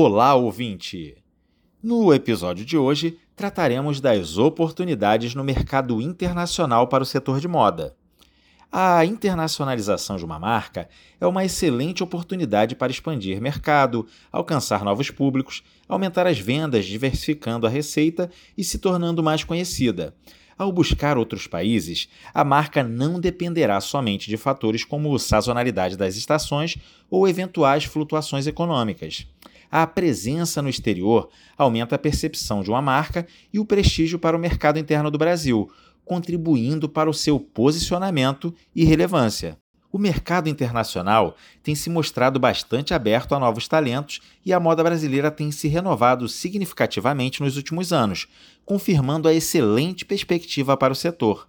Olá, ouvinte! No episódio de hoje, trataremos das oportunidades no mercado internacional para o setor de moda. A internacionalização de uma marca é uma excelente oportunidade para expandir mercado, alcançar novos públicos, aumentar as vendas, diversificando a receita e se tornando mais conhecida. Ao buscar outros países, a marca não dependerá somente de fatores como sazonalidade das estações ou eventuais flutuações econômicas a presença no exterior aumenta a percepção de uma marca e o prestígio para o mercado interno do Brasil, contribuindo para o seu posicionamento e relevância. O mercado internacional tem se mostrado bastante aberto a novos talentos e a moda brasileira tem se renovado significativamente nos últimos anos, confirmando a excelente perspectiva para o setor.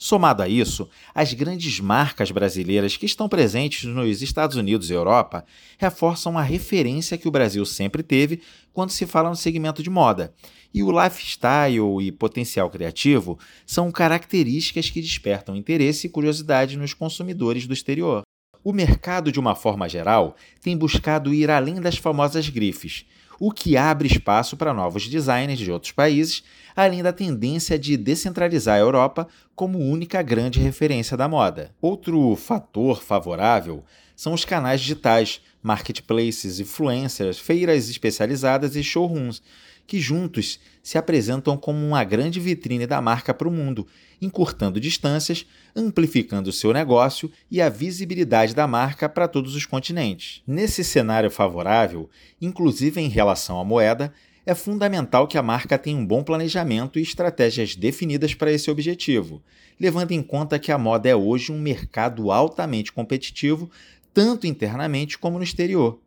Somado a isso, as grandes marcas brasileiras que estão presentes nos Estados Unidos e Europa reforçam a referência que o Brasil sempre teve quando se fala no segmento de moda. E o lifestyle e potencial criativo são características que despertam interesse e curiosidade nos consumidores do exterior. O mercado, de uma forma geral, tem buscado ir além das famosas grifes o que abre espaço para novos designers de outros países, além da tendência de descentralizar a Europa como única grande referência da moda. Outro fator favorável são os canais digitais, marketplaces, influencers, feiras especializadas e showrooms, que juntos se apresentam como uma grande vitrine da marca para o mundo, encurtando distâncias, amplificando seu negócio e a visibilidade da marca para todos os continentes. Nesse cenário favorável, inclusive em relação à moeda, é fundamental que a marca tenha um bom planejamento e estratégias definidas para esse objetivo, levando em conta que a moda é hoje um mercado altamente competitivo, tanto internamente como no exterior.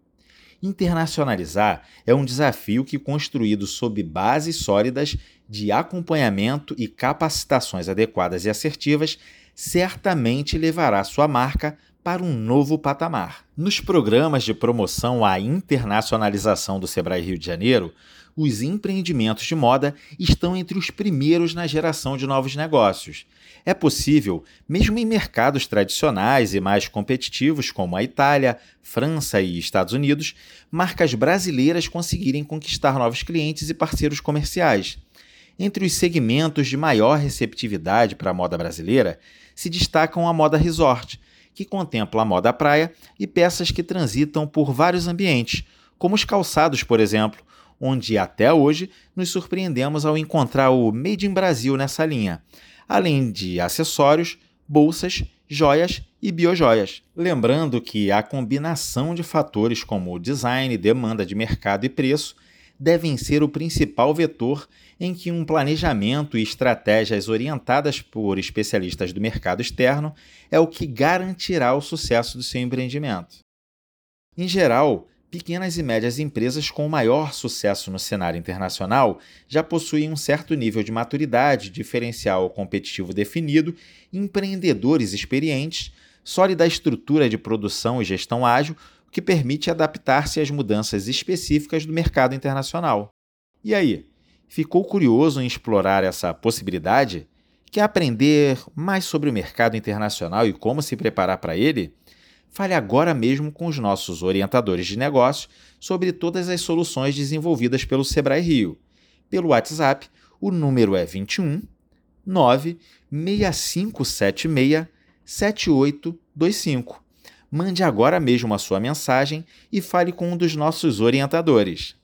Internacionalizar é um desafio que, construído sob bases sólidas de acompanhamento e capacitações adequadas e assertivas, certamente levará sua marca para um novo patamar. Nos programas de promoção à internacionalização do Sebrae Rio de Janeiro, os empreendimentos de moda estão entre os primeiros na geração de novos negócios. É possível, mesmo em mercados tradicionais e mais competitivos como a Itália, França e Estados Unidos, marcas brasileiras conseguirem conquistar novos clientes e parceiros comerciais. Entre os segmentos de maior receptividade para a moda brasileira se destacam a moda resort, que contempla a moda praia e peças que transitam por vários ambientes, como os calçados, por exemplo, onde até hoje nos surpreendemos ao encontrar o Made in Brasil nessa linha, além de acessórios, bolsas, joias e biojoias. Lembrando que a combinação de fatores como design, demanda de mercado e preço devem ser o principal vetor em que um planejamento e estratégias orientadas por especialistas do mercado externo é o que garantirá o sucesso do seu empreendimento. Em geral, pequenas e médias empresas com maior sucesso no cenário internacional já possuem um certo nível de maturidade, diferencial competitivo definido, empreendedores experientes, sólida estrutura de produção e gestão ágil, o que permite adaptar-se às mudanças específicas do mercado internacional. E aí, ficou curioso em explorar essa possibilidade? Quer aprender mais sobre o mercado internacional e como se preparar para ele? Fale agora mesmo com os nossos orientadores de negócio sobre todas as soluções desenvolvidas pelo Sebrae Rio. Pelo WhatsApp, o número é 21 96576 7825. Mande agora mesmo a sua mensagem e fale com um dos nossos orientadores.